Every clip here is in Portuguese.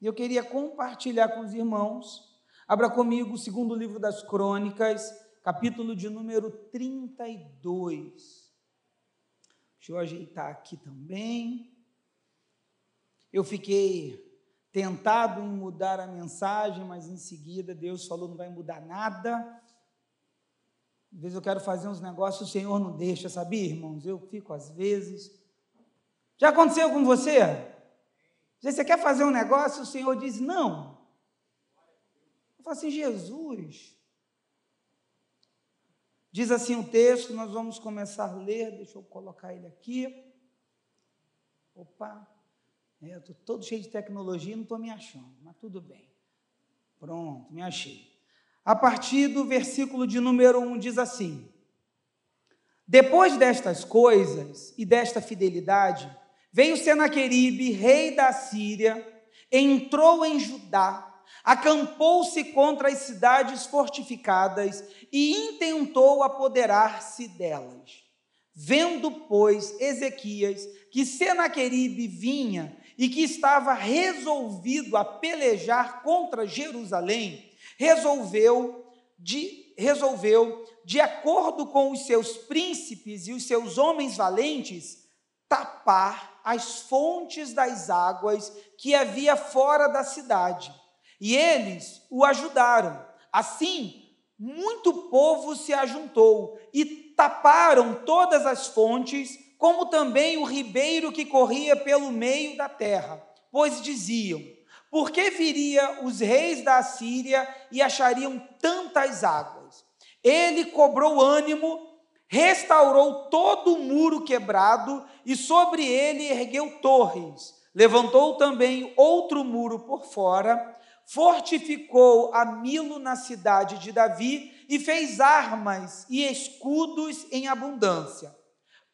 E eu queria compartilhar com os irmãos. Abra comigo o segundo livro das Crônicas, capítulo de número 32. Deixa eu ajeitar aqui também. Eu fiquei tentado em mudar a mensagem, mas em seguida Deus falou: não vai mudar nada. Às vezes eu quero fazer uns negócios, o Senhor não deixa, sabia, irmãos? Eu fico às vezes. Já aconteceu com você? Você quer fazer um negócio, o Senhor diz não. Eu falo assim, Jesus. Diz assim o texto, nós vamos começar a ler, deixa eu colocar ele aqui. Opa, é, estou todo cheio de tecnologia não estou me achando, mas tudo bem. Pronto, me achei. A partir do versículo de número 1 diz assim: Depois destas coisas e desta fidelidade, Veio Senaqueribe, rei da Síria, entrou em Judá, acampou-se contra as cidades fortificadas e intentou apoderar-se delas. Vendo, pois, Ezequias que Senaqueribe vinha e que estava resolvido a pelejar contra Jerusalém, resolveu de, resolveu, de acordo com os seus príncipes e os seus homens valentes, tapar as fontes das águas que havia fora da cidade. E eles o ajudaram. Assim, muito povo se ajuntou e taparam todas as fontes, como também o ribeiro que corria pelo meio da terra, pois diziam: por que viria os reis da Assíria e achariam tantas águas? Ele cobrou ânimo restaurou todo o muro quebrado e sobre ele ergueu torres. Levantou também outro muro por fora, fortificou a Milo na cidade de Davi e fez armas e escudos em abundância.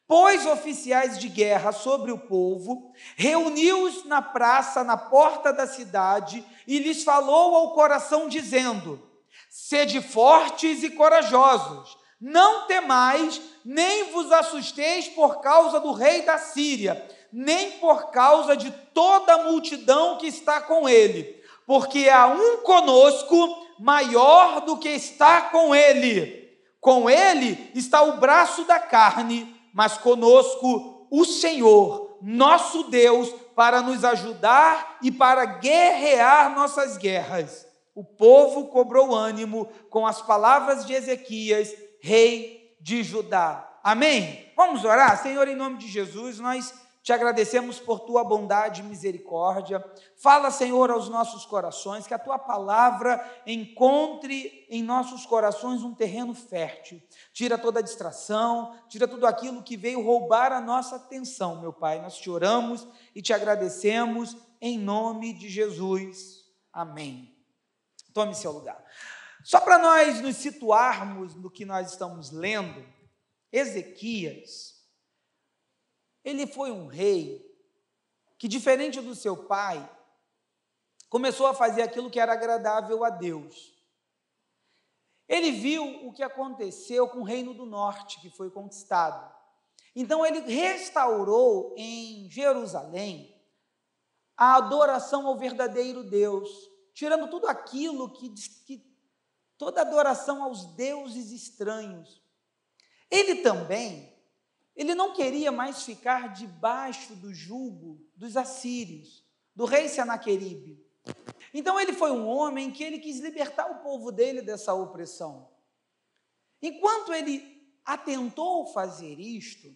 Pôs oficiais de guerra sobre o povo, reuniu-os na praça, na porta da cidade, e lhes falou ao coração, dizendo: Sede fortes e corajosos, não temais, nem vos assusteis por causa do rei da Síria, nem por causa de toda a multidão que está com ele, porque há um conosco maior do que está com ele. Com ele está o braço da carne, mas conosco o Senhor, nosso Deus, para nos ajudar e para guerrear nossas guerras. O povo cobrou ânimo com as palavras de Ezequias rei de Judá. Amém? Vamos orar? Senhor, em nome de Jesus, nós te agradecemos por tua bondade e misericórdia. Fala, Senhor, aos nossos corações, que a tua palavra encontre em nossos corações um terreno fértil. Tira toda a distração, tira tudo aquilo que veio roubar a nossa atenção, meu Pai. Nós te oramos e te agradecemos em nome de Jesus. Amém. Tome seu lugar. Só para nós nos situarmos no que nós estamos lendo, Ezequias, ele foi um rei que, diferente do seu pai, começou a fazer aquilo que era agradável a Deus. Ele viu o que aconteceu com o Reino do Norte, que foi conquistado. Então, ele restaurou em Jerusalém a adoração ao verdadeiro Deus, tirando tudo aquilo que, que toda adoração aos deuses estranhos. Ele também, ele não queria mais ficar debaixo do jugo dos assírios, do rei Senaqueribe. Então ele foi um homem que ele quis libertar o povo dele dessa opressão. Enquanto ele atentou fazer isto,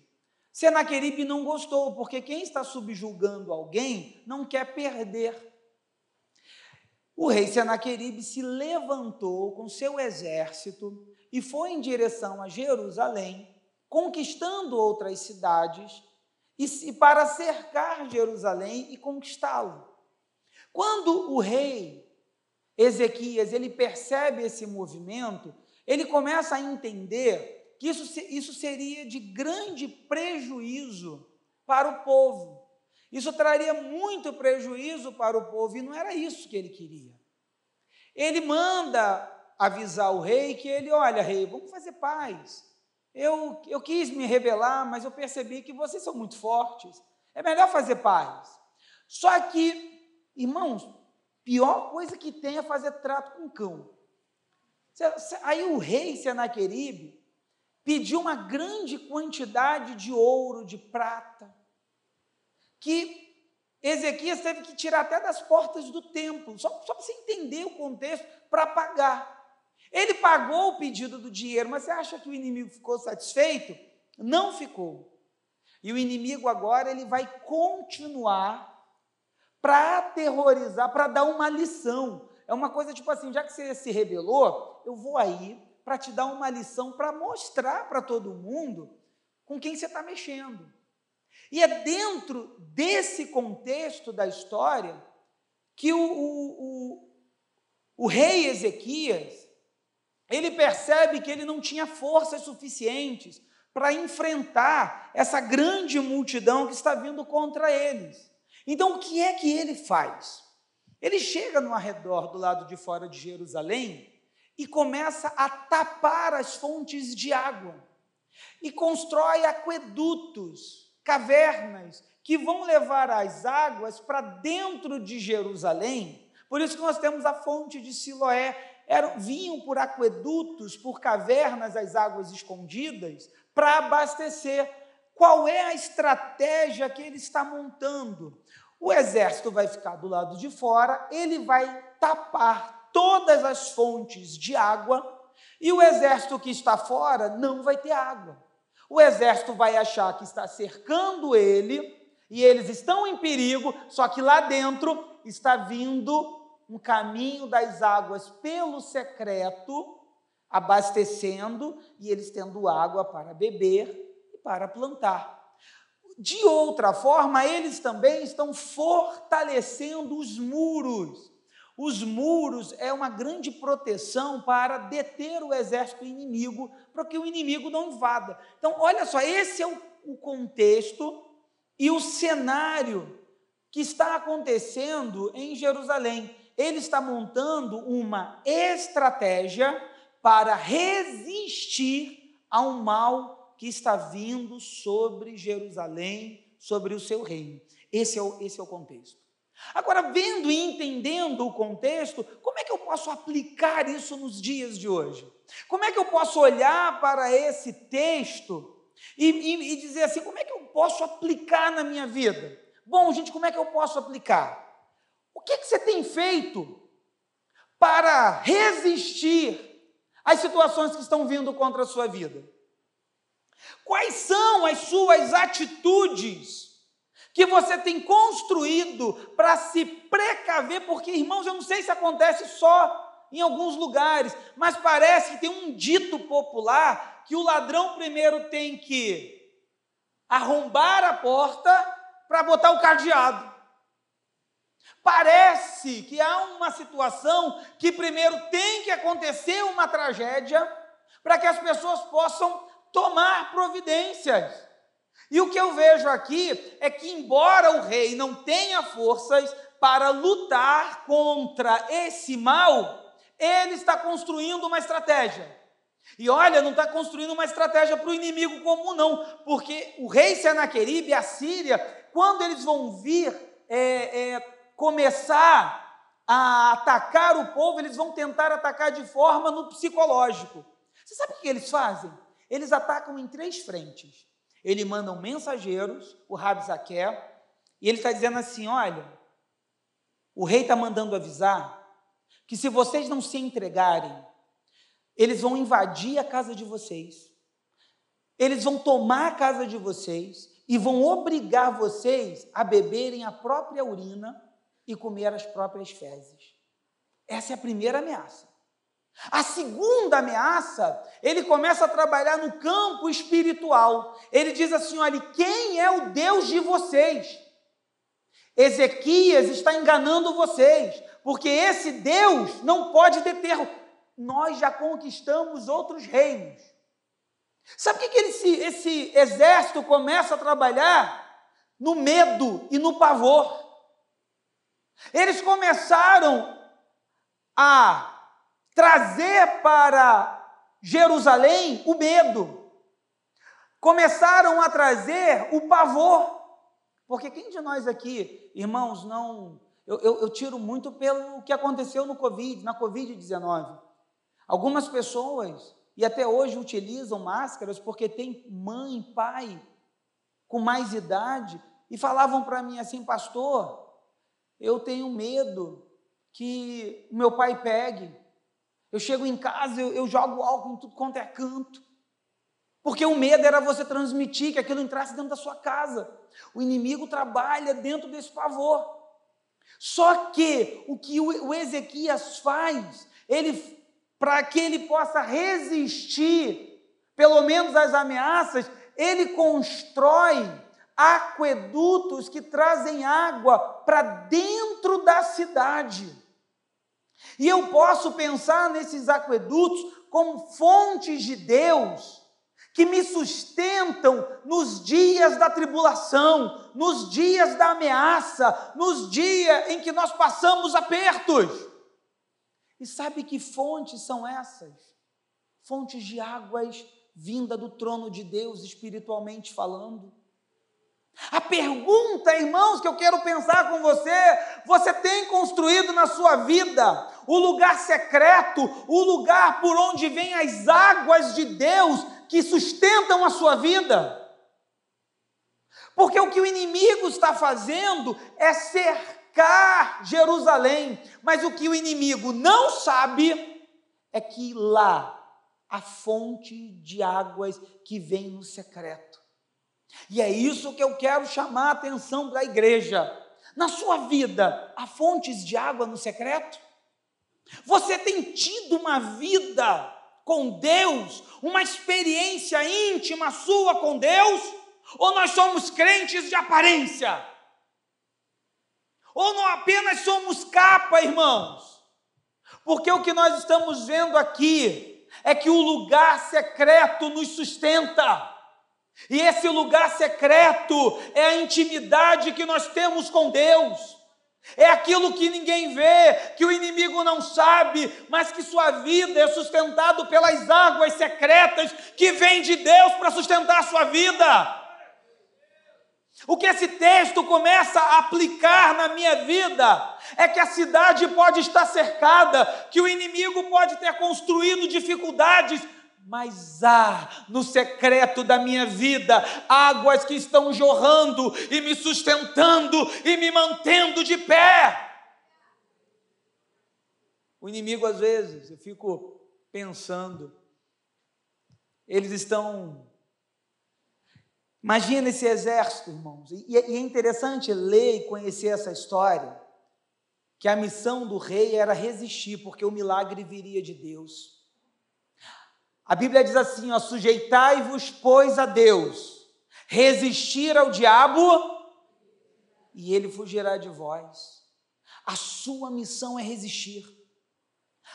Senaqueribe não gostou, porque quem está subjugando alguém não quer perder. O rei Senaqueribe se levantou com seu exército e foi em direção a Jerusalém, conquistando outras cidades e para cercar Jerusalém e conquistá-lo. Quando o rei Ezequias ele percebe esse movimento, ele começa a entender que isso, isso seria de grande prejuízo para o povo. Isso traria muito prejuízo para o povo e não era isso que ele queria. Ele manda avisar o rei que ele, olha, rei, vamos fazer paz. Eu, eu quis me rebelar, mas eu percebi que vocês são muito fortes. É melhor fazer paz. Só que, irmãos, Pior coisa que tem é fazer trato com cão. Aí o rei Senaqueribe pediu uma grande quantidade de ouro, de prata, que Ezequias teve que tirar até das portas do templo, só, só para você entender o contexto, para pagar. Ele pagou o pedido do dinheiro, mas você acha que o inimigo ficou satisfeito? Não ficou. E o inimigo agora ele vai continuar para aterrorizar, para dar uma lição. É uma coisa tipo assim, já que você se rebelou, eu vou aí para te dar uma lição, para mostrar para todo mundo com quem você está mexendo. E é dentro desse contexto da história que o, o, o, o rei Ezequias, ele percebe que ele não tinha forças suficientes para enfrentar essa grande multidão que está vindo contra eles. Então, o que é que ele faz? Ele chega no arredor do lado de fora de Jerusalém e começa a tapar as fontes de água e constrói aquedutos, cavernas que vão levar as águas para dentro de Jerusalém. Por isso que nós temos a fonte de Siloé. Eram, vinham por aquedutos, por cavernas, as águas escondidas, para abastecer. Qual é a estratégia que ele está montando? O exército vai ficar do lado de fora, ele vai tapar todas as fontes de água e o exército que está fora não vai ter água. O exército vai achar que está cercando ele e eles estão em perigo, só que lá dentro está vindo um caminho das águas pelo secreto, abastecendo e eles tendo água para beber e para plantar. De outra forma, eles também estão fortalecendo os muros. Os muros é uma grande proteção para deter o exército inimigo, para que o inimigo não invada. Então, olha só, esse é o, contexto e o cenário que está acontecendo em Jerusalém. Ele está montando uma estratégia para resistir ao mal que está vindo sobre Jerusalém, sobre o seu reino. Esse é o, esse é o contexto. Agora, vendo e entendendo o contexto, como é que eu posso aplicar isso nos dias de hoje? Como é que eu posso olhar para esse texto e, e, e dizer assim: como é que eu posso aplicar na minha vida? Bom, gente, como é que eu posso aplicar? O que, que você tem feito para resistir às situações que estão vindo contra a sua vida? Quais são as suas atitudes que você tem construído para se precaver? Porque, irmãos, eu não sei se acontece só em alguns lugares, mas parece que tem um dito popular que o ladrão primeiro tem que arrombar a porta para botar o cadeado. Parece que há uma situação que primeiro tem que acontecer uma tragédia para que as pessoas possam tomar providências. E o que eu vejo aqui é que, embora o rei não tenha forças para lutar contra esse mal, ele está construindo uma estratégia. E olha, não está construindo uma estratégia para o inimigo comum, não, porque o rei Senaqueribe e a Síria, quando eles vão vir é, é, começar a atacar o povo, eles vão tentar atacar de forma no psicológico. Você sabe o que eles fazem? Eles atacam em três frentes. Eles mandam mensageiros, o Rabzaque, e ele está dizendo assim: olha, o rei está mandando avisar que se vocês não se entregarem, eles vão invadir a casa de vocês, eles vão tomar a casa de vocês e vão obrigar vocês a beberem a própria urina e comer as próprias fezes. Essa é a primeira ameaça. A segunda ameaça, ele começa a trabalhar no campo espiritual. Ele diz assim: olha, quem é o Deus de vocês? Ezequias está enganando vocês, porque esse Deus não pode deter. Nós já conquistamos outros reinos. Sabe o que, esse, esse exército começa a trabalhar? No medo e no pavor. Eles começaram a trazer para Jerusalém o medo. Começaram a trazer o pavor. Porque quem de nós aqui, irmãos, não eu, eu, eu tiro muito pelo que aconteceu no Covid, na Covid-19. Algumas pessoas, e até hoje utilizam máscaras porque tem mãe, pai com mais idade, e falavam para mim assim, pastor, eu tenho medo que meu pai pegue. Eu chego em casa, eu, eu jogo álcool em tudo quanto é canto. Porque o medo era você transmitir que aquilo entrasse dentro da sua casa. O inimigo trabalha dentro desse pavor. Só que o que o Ezequias faz, ele para que ele possa resistir, pelo menos às ameaças, ele constrói aquedutos que trazem água para dentro da cidade. E eu posso pensar nesses aquedutos como fontes de Deus que me sustentam nos dias da tribulação, nos dias da ameaça, nos dias em que nós passamos apertos. E sabe que fontes são essas? Fontes de águas vinda do trono de Deus, espiritualmente falando. A pergunta, irmãos, que eu quero pensar com você: você tem construído na sua vida o lugar secreto, o lugar por onde vêm as águas de Deus que sustentam a sua vida? Porque o que o inimigo está fazendo é cercar Jerusalém, mas o que o inimigo não sabe é que lá a fonte de águas que vem no secreto. E é isso que eu quero chamar a atenção da igreja. Na sua vida, há fontes de água no secreto? Você tem tido uma vida com Deus, uma experiência íntima sua com Deus? Ou nós somos crentes de aparência? Ou não apenas somos capa, irmãos? Porque o que nós estamos vendo aqui é que o lugar secreto nos sustenta. E esse lugar secreto é a intimidade que nós temos com Deus. É aquilo que ninguém vê, que o inimigo não sabe, mas que sua vida é sustentado pelas águas secretas que vêm de Deus para sustentar a sua vida. O que esse texto começa a aplicar na minha vida é que a cidade pode estar cercada, que o inimigo pode ter construído dificuldades, mas há no secreto da minha vida águas que estão jorrando e me sustentando e me mantendo de pé. O inimigo, às vezes, eu fico pensando, eles estão Imagina esse exército, irmãos. E é interessante ler e conhecer essa história, que a missão do rei era resistir, porque o milagre viria de Deus. A Bíblia diz assim: ó, sujeitai-vos, pois, a Deus, resistir ao diabo, e ele fugirá de vós. A sua missão é resistir.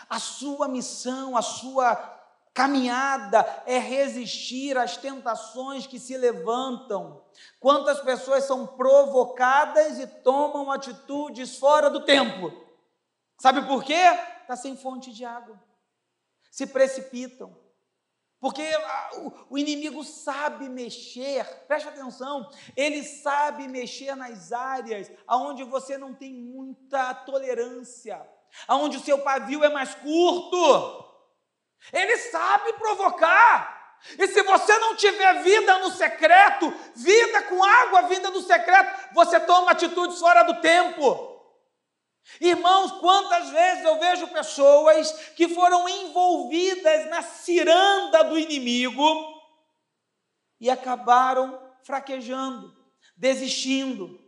A sua missão, a sua Caminhada é resistir às tentações que se levantam. Quantas pessoas são provocadas e tomam atitudes fora do tempo? Sabe por quê? Está sem fonte de água. Se precipitam. Porque o inimigo sabe mexer, preste atenção, ele sabe mexer nas áreas onde você não tem muita tolerância, onde o seu pavio é mais curto. Ele sabe provocar. E se você não tiver vida no secreto, vida com água vinda do secreto, você toma atitudes fora do tempo. Irmãos, quantas vezes eu vejo pessoas que foram envolvidas na ciranda do inimigo e acabaram fraquejando, desistindo.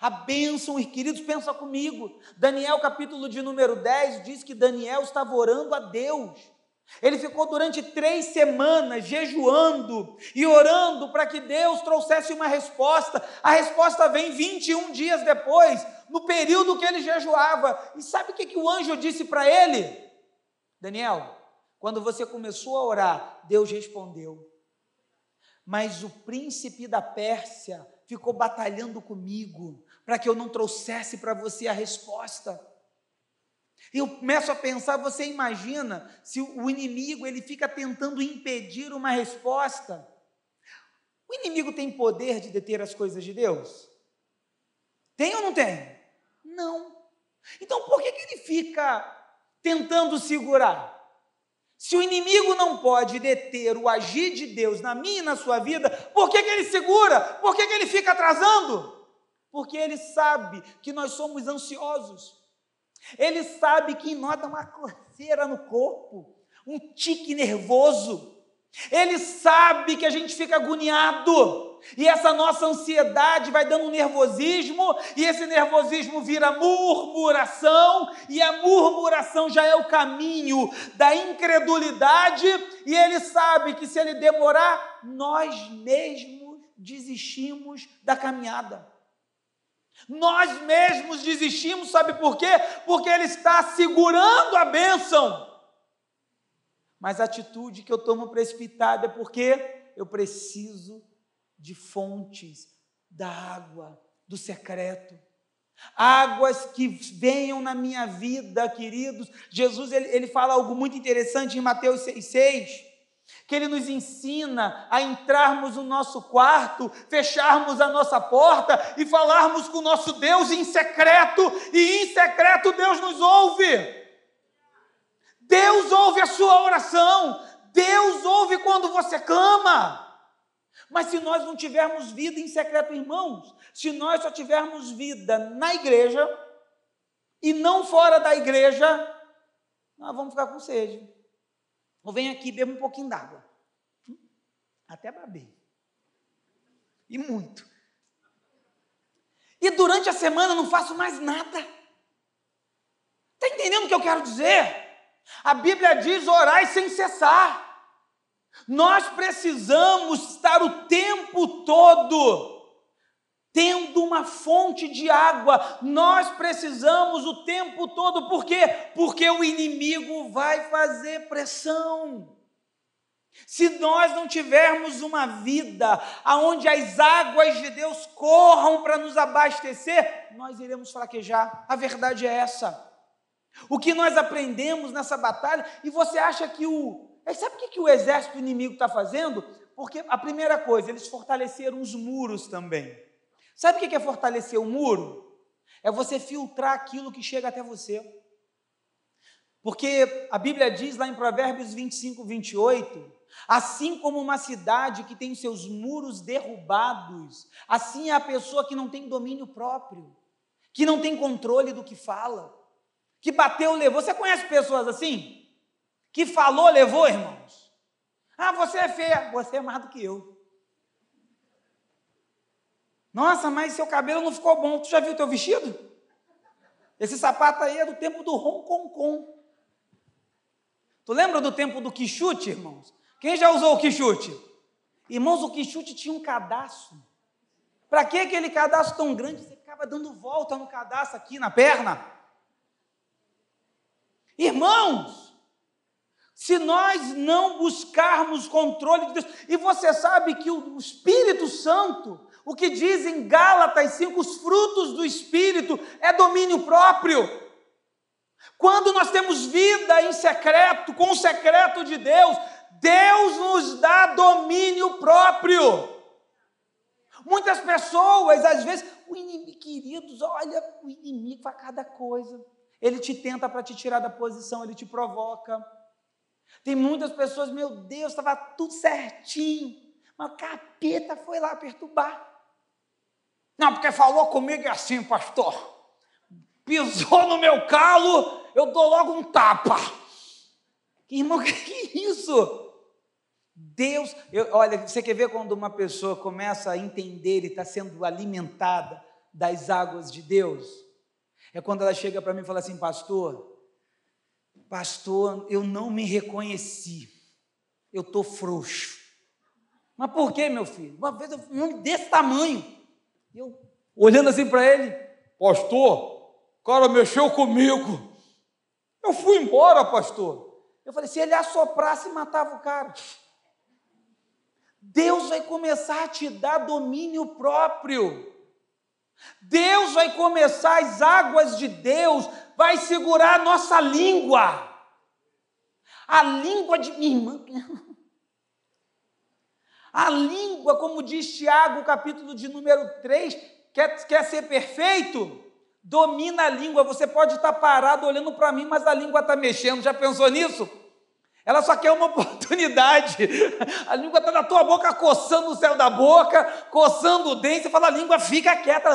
A bênção, queridos, pensa comigo. Daniel, capítulo de número 10, diz que Daniel estava orando a Deus. Ele ficou durante três semanas jejuando e orando para que Deus trouxesse uma resposta. A resposta vem 21 dias depois, no período que ele jejuava. E sabe o que, que o anjo disse para ele? Daniel, quando você começou a orar, Deus respondeu. Mas o príncipe da Pérsia ficou batalhando comigo para que eu não trouxesse para você a resposta. Eu começo a pensar, você imagina se o inimigo ele fica tentando impedir uma resposta. O inimigo tem poder de deter as coisas de Deus? Tem ou não tem? Não. Então por que, que ele fica tentando segurar? Se o inimigo não pode deter o agir de Deus na minha e na sua vida, por que, que ele segura? Por que, que ele fica atrasando? Porque ele sabe que nós somos ansiosos. Ele sabe que dá uma coceira no corpo, um tique nervoso. Ele sabe que a gente fica agoniado, e essa nossa ansiedade vai dando um nervosismo, e esse nervosismo vira murmuração, e a murmuração já é o caminho da incredulidade, e ele sabe que se ele demorar, nós mesmos desistimos da caminhada. Nós mesmos desistimos, sabe por quê? Porque ele está segurando a bênção mas a atitude que eu tomo precipitada é porque eu preciso de fontes da água, do secreto. Águas que venham na minha vida, queridos. Jesus ele, ele fala algo muito interessante em Mateus 6,6, que ele nos ensina a entrarmos no nosso quarto, fecharmos a nossa porta e falarmos com o nosso Deus em secreto, e em secreto Deus nos ouve. Deus ouve a sua oração. Deus ouve quando você clama. Mas se nós não tivermos vida em secreto, irmãos, se nós só tivermos vida na igreja e não fora da igreja, nós vamos ficar com sede. Ou vem aqui beba um pouquinho d'água. Até babei. E muito. E durante a semana não faço mais nada. Está entendendo o que eu quero dizer? A Bíblia diz: orai sem cessar. Nós precisamos estar o tempo todo tendo uma fonte de água. Nós precisamos o tempo todo, por quê? Porque o inimigo vai fazer pressão. Se nós não tivermos uma vida aonde as águas de Deus corram para nos abastecer, nós iremos fraquejar. A verdade é essa. O que nós aprendemos nessa batalha, e você acha que o. Sabe o que, que o exército inimigo está fazendo? Porque a primeira coisa, eles fortaleceram os muros também. Sabe o que é fortalecer o muro? É você filtrar aquilo que chega até você. Porque a Bíblia diz lá em Provérbios 25, 28, assim como uma cidade que tem seus muros derrubados, assim é a pessoa que não tem domínio próprio, que não tem controle do que fala que bateu, levou. Você conhece pessoas assim? Que falou, levou, irmãos? Ah, você é feia. Você é mais do que eu. Nossa, mas seu cabelo não ficou bom. Tu já viu teu vestido? Esse sapato aí é do tempo do Kong. Tu lembra do tempo do quichute, irmãos? Quem já usou o quichute? Irmãos, o quichute tinha um cadastro. Para que aquele cadastro tão grande? Você ficava dando volta no cadastro aqui na perna. Irmãos, se nós não buscarmos controle de Deus, e você sabe que o Espírito Santo, o que diz em Gálatas 5, os frutos do Espírito é domínio próprio. Quando nós temos vida em secreto, com o secreto de Deus, Deus nos dá domínio próprio. Muitas pessoas, às vezes, o inimigo, queridos, olha, o inimigo faz cada coisa. Ele te tenta para te tirar da posição, ele te provoca. Tem muitas pessoas, meu Deus, estava tudo certinho, mas o capeta foi lá perturbar. Não, porque falou comigo assim, pastor. Pisou no meu calo, eu dou logo um tapa. Irmão, que é isso? Deus, eu, olha, você quer ver quando uma pessoa começa a entender e está sendo alimentada das águas de Deus? é quando ela chega para mim e fala assim: Pastor, pastor, eu não me reconheci, eu estou frouxo. Mas por que, meu filho? Uma vez eu um homem desse tamanho, eu olhando assim para ele, pastor, o cara mexeu comigo. Eu fui embora, pastor. Eu falei: se ele assoprasse, matava o cara. Deus vai começar a te dar domínio próprio. Deus vai começar, as águas de Deus vai segurar a nossa língua. A língua de minha irmã. A língua, como diz Tiago, capítulo de número 3, quer, quer ser perfeito? domina a língua. Você pode estar parado olhando para mim, mas a língua está mexendo. Já pensou nisso? Ela só quer uma oportunidade. A língua está na tua boca, coçando o céu da boca, coçando o dente. Você fala, a língua fica quieta.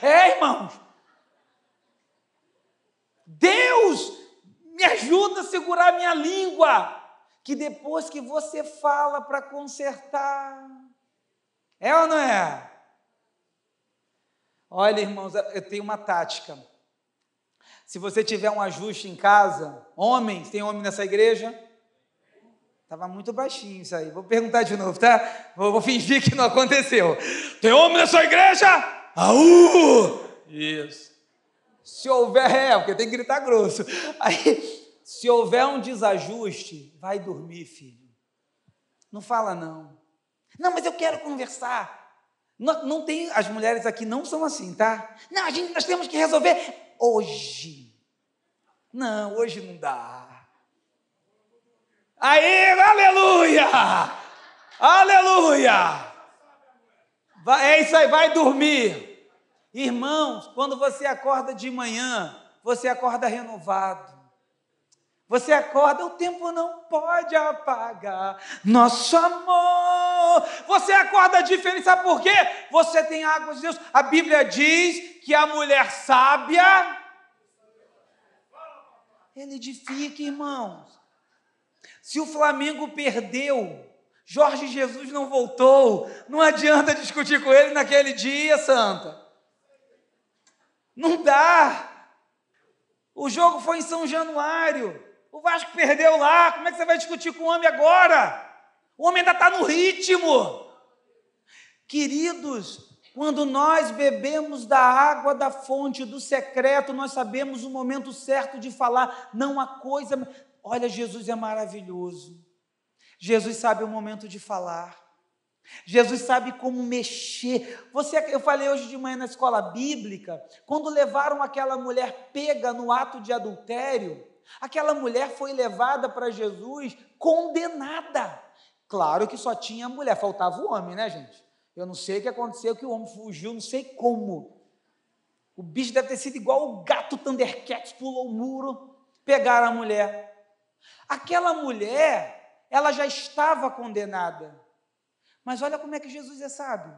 É, irmãos. Deus me ajuda a segurar a minha língua. Que depois que você fala para consertar. É ou não é? Olha, irmãos, eu tenho uma tática. Se você tiver um ajuste em casa, homens, tem homem nessa igreja? Estava muito baixinho isso aí. Vou perguntar de novo, tá? Vou, vou fingir que não aconteceu. Tem homem na sua igreja? Aú! Isso. Se houver, é, porque tem que gritar grosso. Aí, se houver um desajuste, vai dormir, filho. Não fala não. Não, mas eu quero conversar. Não, não tem, as mulheres aqui não são assim, tá? Não, a gente, nós temos que resolver hoje. Não, hoje não dá. Aí, aleluia! Aleluia! Vai, é isso aí, vai dormir. Irmãos, quando você acorda de manhã, você acorda renovado. Você acorda, o tempo não pode apagar nosso amor. Você acorda diferente, sabe por quê? Você tem água de Deus. A Bíblia diz que a mulher sábia, ele edifica, irmãos. Se o Flamengo perdeu, Jorge Jesus não voltou, não adianta discutir com ele naquele dia, Santa. Não dá. O jogo foi em São Januário. O Vasco perdeu lá. Como é que você vai discutir com o homem agora? O homem ainda está no ritmo. Queridos, quando nós bebemos da água da fonte, do secreto, nós sabemos o momento certo de falar. Não há coisa. Olha, Jesus é maravilhoso. Jesus sabe o momento de falar. Jesus sabe como mexer. Você, eu falei hoje de manhã na escola bíblica, quando levaram aquela mulher pega no ato de adultério, aquela mulher foi levada para Jesus condenada. Claro que só tinha mulher, faltava o homem, né, gente? Eu não sei o que aconteceu, que o homem fugiu, não sei como. O bicho deve ter sido igual o gato Thundercats, pulou o muro, pegaram a mulher. Aquela mulher, ela já estava condenada. Mas olha como é que Jesus é sábio.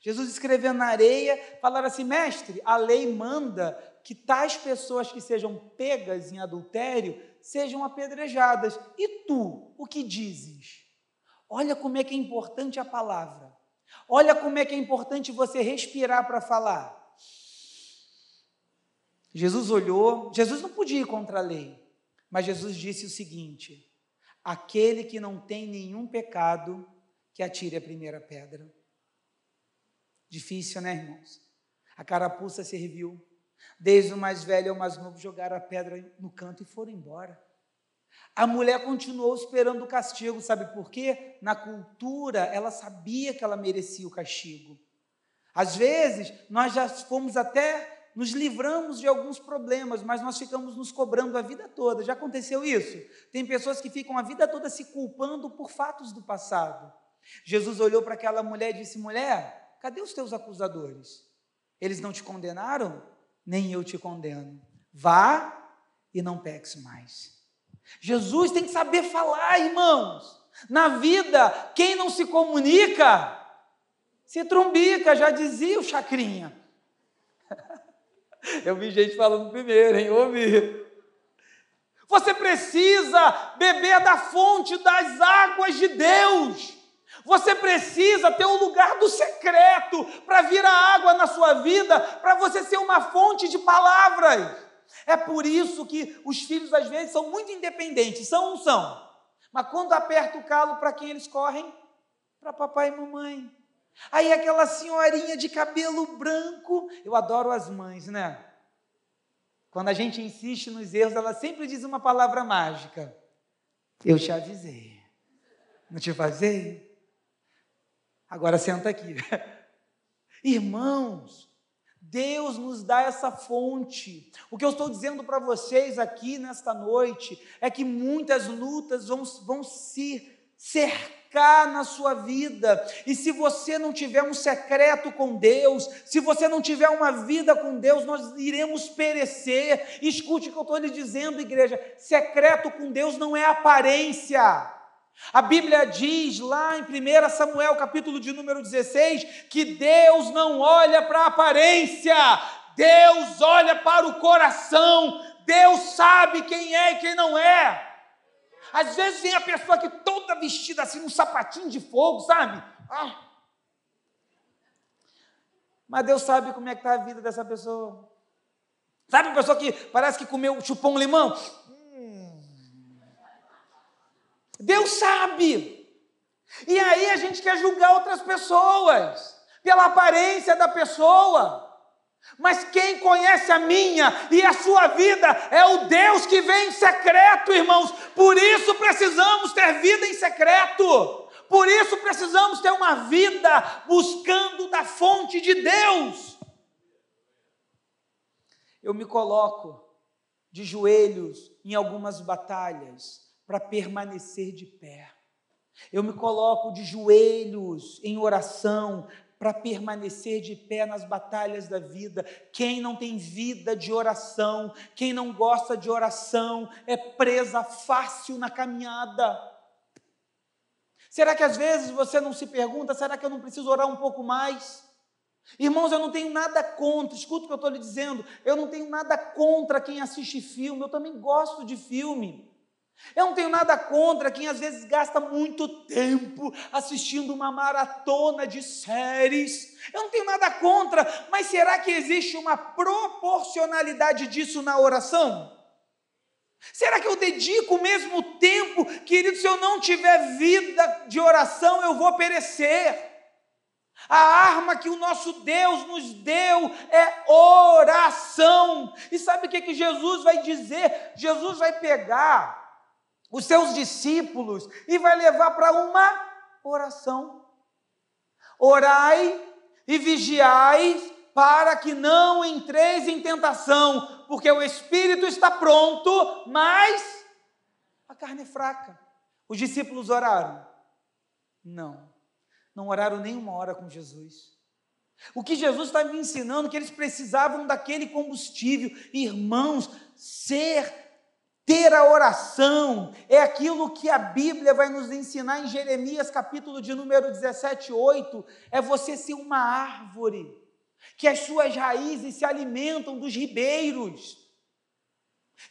Jesus escreveu na areia, falaram assim: mestre, a lei manda que tais pessoas que sejam pegas em adultério sejam apedrejadas. E tu, o que dizes? Olha como é que é importante a palavra. Olha como é que é importante você respirar para falar. Jesus olhou, Jesus não podia ir contra a lei. Mas Jesus disse o seguinte: aquele que não tem nenhum pecado, que atire a primeira pedra. Difícil, né, irmãos? A carapuça serviu. Desde o mais velho ao mais novo jogaram a pedra no canto e foram embora. A mulher continuou esperando o castigo, sabe por quê? Na cultura, ela sabia que ela merecia o castigo. Às vezes, nós já fomos até nos livramos de alguns problemas, mas nós ficamos nos cobrando a vida toda. Já aconteceu isso? Tem pessoas que ficam a vida toda se culpando por fatos do passado. Jesus olhou para aquela mulher e disse: Mulher, cadê os teus acusadores? Eles não te condenaram? Nem eu te condeno. Vá e não peques mais. Jesus tem que saber falar, irmãos. Na vida, quem não se comunica, se trumbica, já dizia o Chacrinha. Eu vi gente falando primeiro, hein? Ouvi. Você precisa beber da fonte das águas de Deus. Você precisa ter um lugar do secreto para vir a água na sua vida, para você ser uma fonte de palavras. É por isso que os filhos às vezes são muito independentes, são não são? Mas quando aperta o calo, para quem eles correm? Para papai e mamãe. Aí aquela senhorinha de cabelo branco, eu adoro as mães, né? Quando a gente insiste nos erros, ela sempre diz uma palavra mágica. Eu te avisei. Não te fazei? Agora senta aqui. Irmãos, Deus nos dá essa fonte. O que eu estou dizendo para vocês aqui nesta noite é que muitas lutas vão, vão se cercar na sua vida. E se você não tiver um secreto com Deus, se você não tiver uma vida com Deus, nós iremos perecer. Escute o que eu estou lhe dizendo, igreja: secreto com Deus não é aparência. A Bíblia diz lá em 1 Samuel, capítulo de número 16, que Deus não olha para a aparência, Deus olha para o coração, Deus sabe quem é e quem não é. Às vezes vem a pessoa que toda vestida assim, um sapatinho de fogo, sabe? Ah. Mas Deus sabe como é que está a vida dessa pessoa. Sabe uma pessoa que parece que comeu, chupou um limão? Deus sabe. E aí a gente quer julgar outras pessoas pela aparência da pessoa. Mas quem conhece a minha e a sua vida é o Deus que vem em secreto, irmãos. Por isso precisamos ter vida em secreto. Por isso precisamos ter uma vida buscando da fonte de Deus. Eu me coloco de joelhos em algumas batalhas para permanecer de pé. Eu me coloco de joelhos em oração para permanecer de pé nas batalhas da vida. Quem não tem vida de oração, quem não gosta de oração, é presa fácil na caminhada. Será que às vezes você não se pergunta: será que eu não preciso orar um pouco mais? Irmãos, eu não tenho nada contra, escuta o que eu estou lhe dizendo, eu não tenho nada contra quem assiste filme, eu também gosto de filme. Eu não tenho nada contra quem às vezes gasta muito tempo assistindo uma maratona de séries. Eu não tenho nada contra, mas será que existe uma proporcionalidade disso na oração? Será que eu dedico o mesmo tempo, querido? Se eu não tiver vida de oração, eu vou perecer. A arma que o nosso Deus nos deu é oração. E sabe o que, que Jesus vai dizer? Jesus vai pegar os seus discípulos e vai levar para uma oração. Orai e vigiai para que não entreis em tentação, porque o espírito está pronto, mas a carne é fraca. Os discípulos oraram? Não, não oraram nem uma hora com Jesus. O que Jesus estava me ensinando que eles precisavam daquele combustível, irmãos, ser ter a oração é aquilo que a Bíblia vai nos ensinar em Jeremias, capítulo de número 17, 8. É você ser uma árvore, que as suas raízes se alimentam dos ribeiros.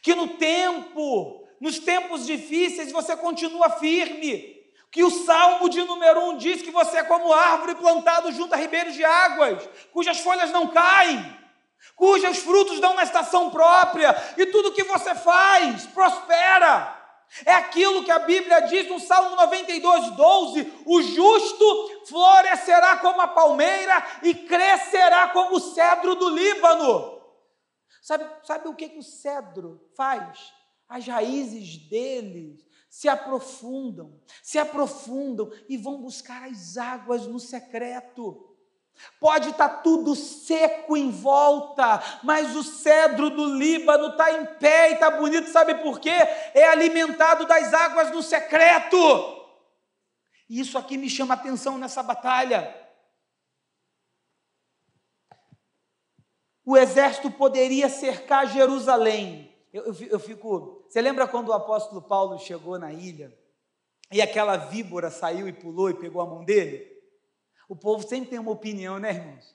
Que no tempo, nos tempos difíceis, você continua firme. Que o Salmo de número 1 diz que você é como árvore plantada junto a ribeiros de águas, cujas folhas não caem cujos frutos dão na estação própria, e tudo que você faz prospera. É aquilo que a Bíblia diz no Salmo 92, 12: o justo florescerá como a palmeira e crescerá como o cedro do Líbano. Sabe, sabe o que, que o cedro faz? As raízes dele se aprofundam, se aprofundam e vão buscar as águas no secreto. Pode estar tá tudo seco em volta, mas o cedro do Líbano está em pé e está bonito, sabe por quê? É alimentado das águas do secreto. E isso aqui me chama atenção nessa batalha. O exército poderia cercar Jerusalém. Eu, eu, fico. Você lembra quando o apóstolo Paulo chegou na ilha e aquela víbora saiu e pulou e pegou a mão dele? O povo sempre tem uma opinião, né, irmãos?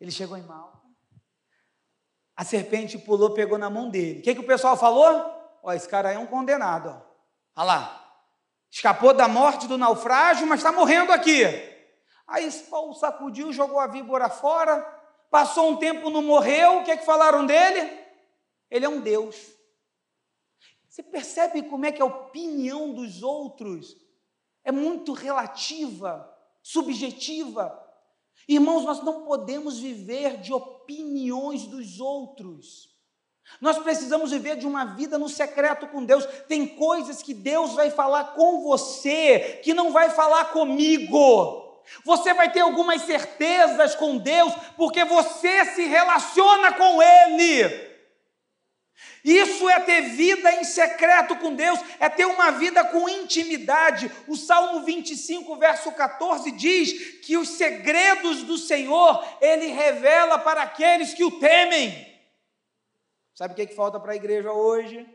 Ele chegou em Malta. A serpente pulou, pegou na mão dele. O que, que o pessoal falou? Ó, esse cara aí é um condenado. Olha lá. Escapou da morte do naufrágio, mas está morrendo aqui. Aí Paulo sacudiu, jogou a víbora fora. Passou um tempo, não morreu. O que, que falaram dele? Ele é um Deus. Você percebe como é que a opinião dos outros é muito relativa subjetiva. Irmãos, nós não podemos viver de opiniões dos outros. Nós precisamos viver de uma vida no secreto com Deus. Tem coisas que Deus vai falar com você que não vai falar comigo. Você vai ter algumas certezas com Deus porque você se relaciona com Ele. Isso é ter vida em secreto com Deus, é ter uma vida com intimidade. O Salmo 25, verso 14 diz que os segredos do Senhor ele revela para aqueles que o temem. Sabe o que, é que falta para a igreja hoje?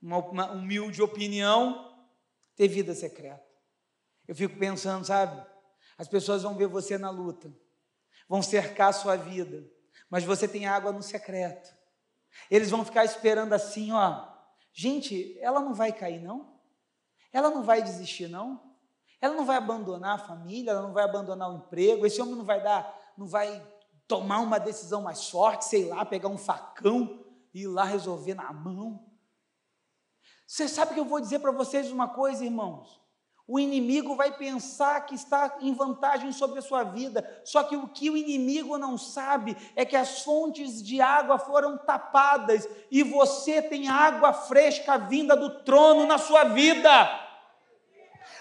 Uma, uma humilde opinião: ter vida secreta. Eu fico pensando, sabe? As pessoas vão ver você na luta, vão cercar a sua vida, mas você tem água no secreto. Eles vão ficar esperando assim, ó. Gente, ela não vai cair, não? Ela não vai desistir, não? Ela não vai abandonar a família, ela não vai abandonar o emprego, esse homem não vai dar, não vai tomar uma decisão mais forte, sei lá, pegar um facão e ir lá resolver na mão. Você sabe que eu vou dizer para vocês uma coisa, irmãos? O inimigo vai pensar que está em vantagem sobre a sua vida, só que o que o inimigo não sabe é que as fontes de água foram tapadas e você tem água fresca vinda do trono na sua vida.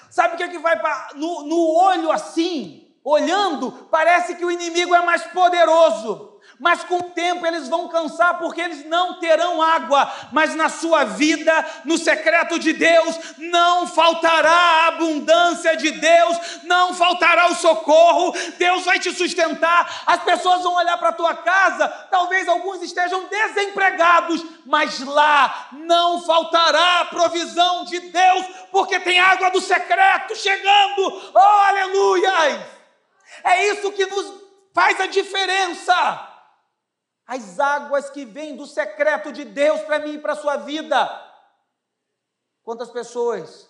Sabe o que, é que vai no, no olho assim, olhando, parece que o inimigo é mais poderoso mas com o tempo eles vão cansar porque eles não terão água, mas na sua vida, no secreto de Deus, não faltará a abundância de Deus, não faltará o socorro, Deus vai te sustentar, as pessoas vão olhar para a tua casa, talvez alguns estejam desempregados, mas lá não faltará a provisão de Deus, porque tem água do secreto chegando, oh aleluia! É isso que nos faz a diferença as águas que vêm do secreto de Deus para mim e para a sua vida. Quantas pessoas,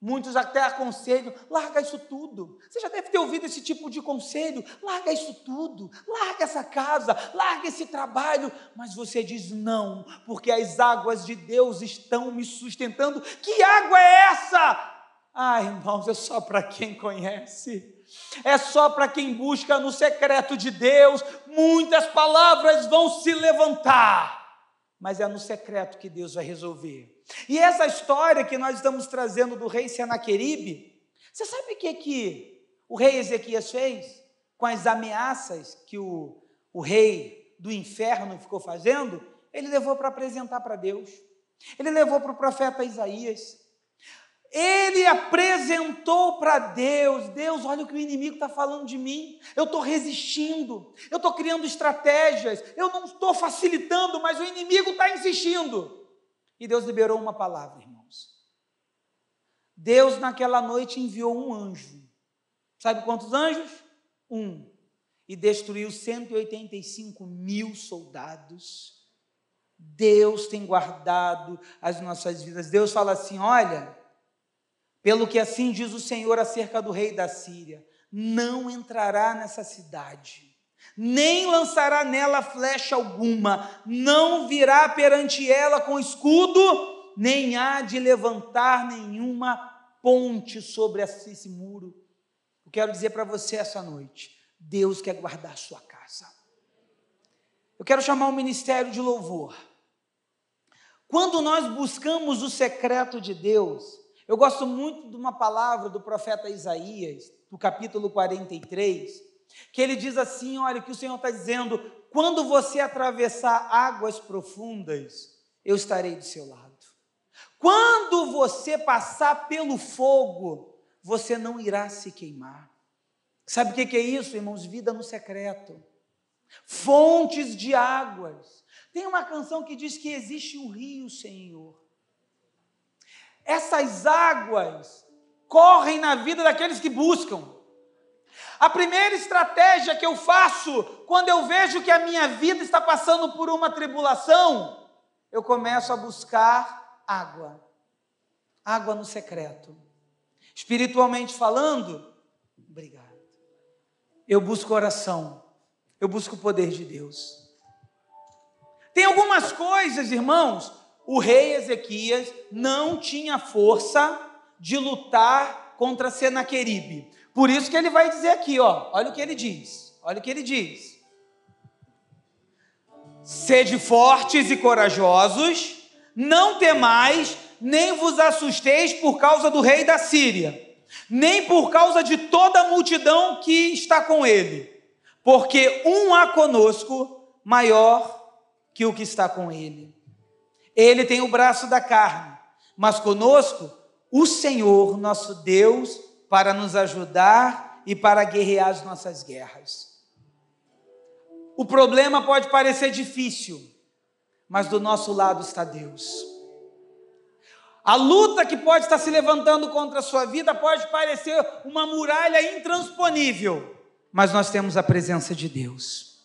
muitos até aconselham, larga isso tudo. Você já deve ter ouvido esse tipo de conselho, larga isso tudo, larga essa casa, larga esse trabalho, mas você diz não, porque as águas de Deus estão me sustentando. Que água é essa? Ah, irmãos, é só para quem conhece é só para quem busca no secreto de Deus. Muitas palavras vão se levantar, mas é no secreto que Deus vai resolver. E essa história que nós estamos trazendo do rei Senaqueribe, você sabe o que, que o rei Ezequias fez com as ameaças que o, o rei do inferno ficou fazendo? Ele levou para apresentar para Deus. Ele levou para o profeta Isaías. Ele apresentou para Deus: Deus, olha o que o inimigo está falando de mim. Eu estou resistindo, eu estou criando estratégias, eu não estou facilitando, mas o inimigo está insistindo. E Deus liberou uma palavra, irmãos. Deus, naquela noite, enviou um anjo. Sabe quantos anjos? Um. E destruiu 185 mil soldados. Deus tem guardado as nossas vidas. Deus fala assim: olha pelo que assim diz o Senhor acerca do rei da Síria: não entrará nessa cidade, nem lançará nela flecha alguma, não virá perante ela com escudo, nem há de levantar nenhuma ponte sobre esse muro. Eu quero dizer para você essa noite: Deus quer guardar a sua casa. Eu quero chamar o ministério de louvor. Quando nós buscamos o secreto de Deus, eu gosto muito de uma palavra do profeta Isaías, do capítulo 43, que ele diz assim: olha, que o Senhor está dizendo, quando você atravessar águas profundas, eu estarei do seu lado. Quando você passar pelo fogo, você não irá se queimar. Sabe o que é isso, irmãos? Vida no secreto. Fontes de águas. Tem uma canção que diz que existe um rio, Senhor, essas águas correm na vida daqueles que buscam. A primeira estratégia que eu faço quando eu vejo que a minha vida está passando por uma tribulação, eu começo a buscar água. Água no secreto. Espiritualmente falando, obrigado. Eu busco oração. Eu busco o poder de Deus. Tem algumas coisas, irmãos, o rei Ezequias não tinha força de lutar contra Senaqueribe. Por isso que ele vai dizer aqui, ó, olha o que ele diz. Olha o que ele diz. Sede fortes e corajosos, não temais, nem vos assusteis por causa do rei da Síria, nem por causa de toda a multidão que está com ele, porque um há conosco maior que o que está com ele. Ele tem o braço da carne, mas conosco o Senhor, nosso Deus, para nos ajudar e para guerrear as nossas guerras. O problema pode parecer difícil, mas do nosso lado está Deus. A luta que pode estar se levantando contra a sua vida pode parecer uma muralha intransponível, mas nós temos a presença de Deus.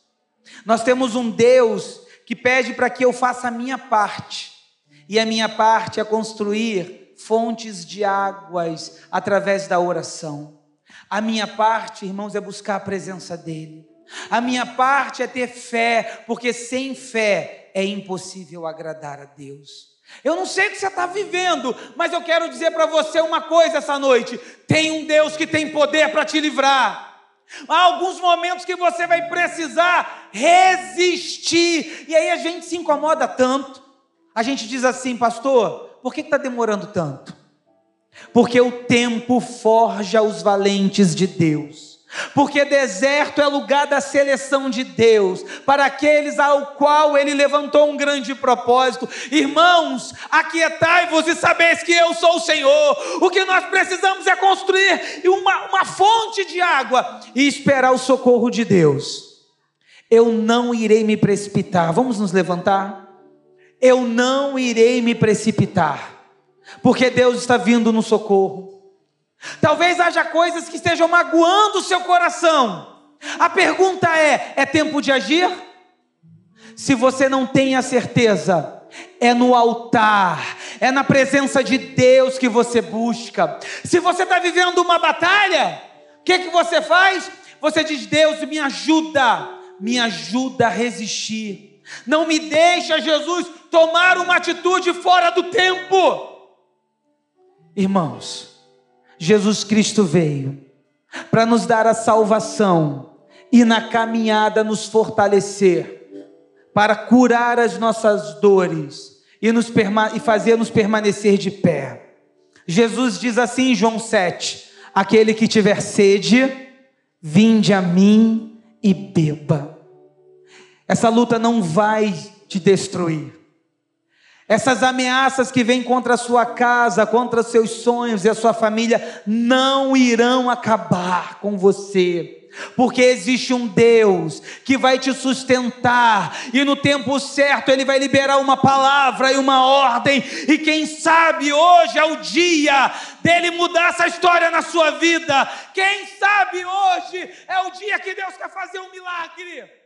Nós temos um Deus que pede para que eu faça a minha parte, e a minha parte é construir fontes de águas através da oração. A minha parte, irmãos, é buscar a presença dEle. A minha parte é ter fé, porque sem fé é impossível agradar a Deus. Eu não sei o que você está vivendo, mas eu quero dizer para você uma coisa essa noite: tem um Deus que tem poder para te livrar. Há alguns momentos que você vai precisar resistir, e aí a gente se incomoda tanto. A gente diz assim, pastor, por que está demorando tanto? Porque o tempo forja os valentes de Deus porque deserto é lugar da seleção de Deus, para aqueles ao qual ele levantou um grande propósito. Irmãos, aquietai-vos e sabeis que eu sou o Senhor. O que nós precisamos é construir uma, uma fonte de água e esperar o socorro de Deus. Eu não irei me precipitar. Vamos nos levantar? Eu não irei me precipitar, porque Deus está vindo no socorro. Talvez haja coisas que estejam magoando o seu coração. A pergunta é: é tempo de agir? Se você não tem a certeza, é no altar, é na presença de Deus que você busca. Se você está vivendo uma batalha, o que, que você faz? Você diz: Deus, me ajuda, me ajuda a resistir. Não me deixa, Jesus, tomar uma atitude fora do tempo. Irmãos, Jesus Cristo veio para nos dar a salvação e na caminhada nos fortalecer, para curar as nossas dores e, nos e fazer nos permanecer de pé. Jesus diz assim em João 7: Aquele que tiver sede, vinde a mim e beba. Essa luta não vai te destruir. Essas ameaças que vêm contra a sua casa, contra seus sonhos e a sua família, não irão acabar com você. Porque existe um Deus que vai te sustentar, e no tempo certo Ele vai liberar uma palavra e uma ordem, e quem sabe hoje é o dia dele mudar essa história na sua vida. Quem sabe hoje é o dia que Deus quer fazer um milagre.